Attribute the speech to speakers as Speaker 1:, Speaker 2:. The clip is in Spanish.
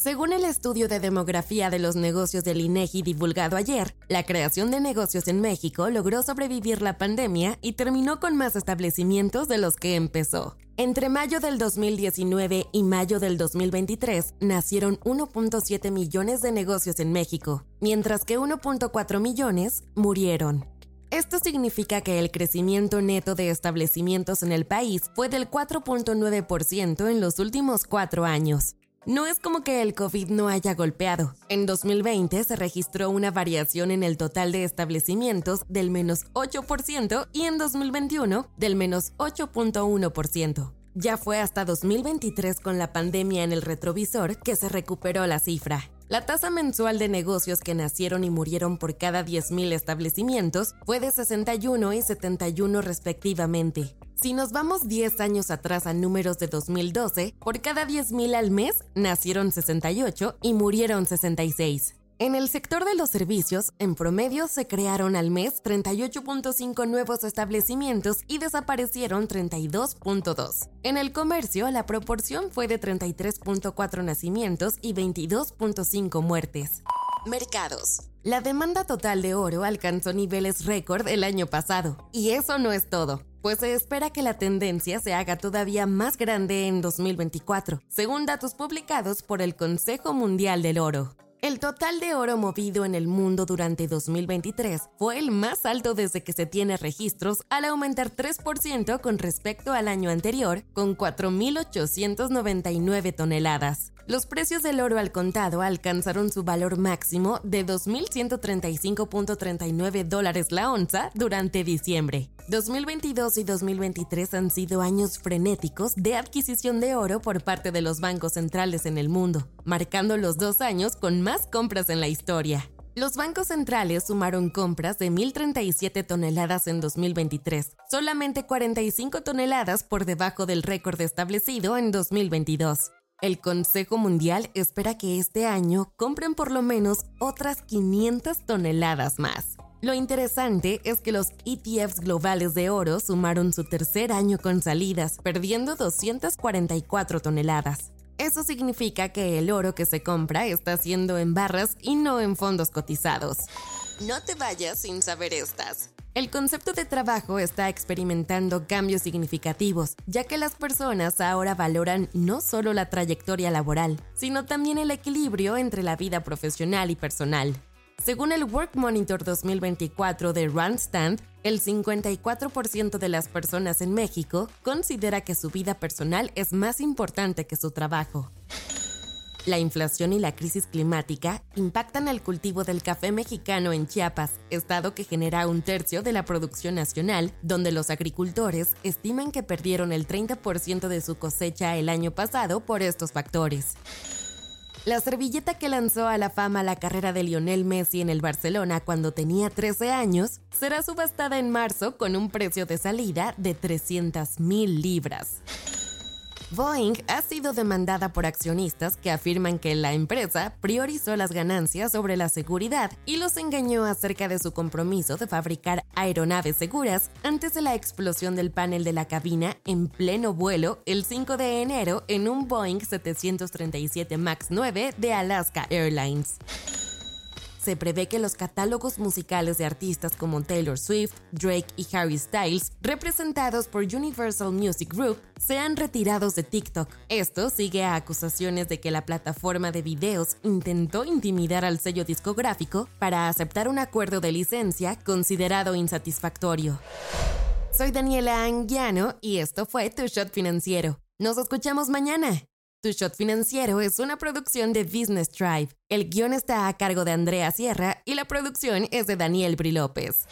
Speaker 1: Según el estudio de demografía de los negocios del INEGI divulgado ayer, la creación de negocios en México logró sobrevivir la pandemia y terminó con más establecimientos de los que empezó. Entre mayo del 2019 y mayo del 2023 nacieron 1.7 millones de negocios en México, mientras que 1.4 millones murieron. Esto significa que el crecimiento neto de establecimientos en el país fue del 4.9% en los últimos cuatro años. No es como que el COVID no haya golpeado. En 2020 se registró una variación en el total de establecimientos del menos 8% y en 2021 del menos 8.1%. Ya fue hasta 2023 con la pandemia en el retrovisor que se recuperó la cifra. La tasa mensual de negocios que nacieron y murieron por cada 10.000 establecimientos fue de 61 y 71 respectivamente. Si nos vamos 10 años atrás a números de 2012, por cada 10.000 al mes nacieron 68 y murieron 66. En el sector de los servicios, en promedio se crearon al mes 38.5 nuevos establecimientos y desaparecieron 32.2. En el comercio, la proporción fue de 33.4 nacimientos y 22.5 muertes. Mercados. La demanda total de oro alcanzó niveles récord el año pasado. Y eso no es todo pues se espera que la tendencia se haga todavía más grande en 2024, según datos publicados por el Consejo Mundial del Oro. El total de oro movido en el mundo durante 2023 fue el más alto desde que se tiene registros al aumentar 3% con respecto al año anterior, con 4.899 toneladas. Los precios del oro al contado alcanzaron su valor máximo de 2.135.39 dólares la onza durante diciembre. 2022 y 2023 han sido años frenéticos de adquisición de oro por parte de los bancos centrales en el mundo, marcando los dos años con más compras en la historia. Los bancos centrales sumaron compras de 1.037 toneladas en 2023, solamente 45 toneladas por debajo del récord establecido en 2022. El Consejo Mundial espera que este año compren por lo menos otras 500 toneladas más. Lo interesante es que los ETFs globales de oro sumaron su tercer año con salidas, perdiendo 244 toneladas. Eso significa que el oro que se compra está siendo en barras y no en fondos cotizados. No te vayas sin saber estas. El concepto de trabajo está experimentando cambios significativos, ya que las personas ahora valoran no solo la trayectoria laboral, sino también el equilibrio entre la vida profesional y personal. Según el Work Monitor 2024 de Randstad, el 54% de las personas en México considera que su vida personal es más importante que su trabajo. La inflación y la crisis climática impactan el cultivo del café mexicano en Chiapas, estado que genera un tercio de la producción nacional, donde los agricultores estiman que perdieron el 30% de su cosecha el año pasado por estos factores. La servilleta que lanzó a la fama la carrera de Lionel Messi en el Barcelona cuando tenía 13 años será subastada en marzo con un precio de salida de 300 mil libras. Boeing ha sido demandada por accionistas que afirman que la empresa priorizó las ganancias sobre la seguridad y los engañó acerca de su compromiso de fabricar aeronaves seguras antes de la explosión del panel de la cabina en pleno vuelo el 5 de enero en un Boeing 737 MAX 9 de Alaska Airlines se prevé que los catálogos musicales de artistas como Taylor Swift, Drake y Harry Styles, representados por Universal Music Group, sean retirados de TikTok. Esto sigue a acusaciones de que la plataforma de videos intentó intimidar al sello discográfico para aceptar un acuerdo de licencia considerado insatisfactorio. Soy Daniela Anguiano y esto fue Tu Shot Financiero. Nos escuchamos mañana. Tu Shot Financiero es una producción de Business Drive. El guion está a cargo de Andrea Sierra y la producción es de Daniel Bri López.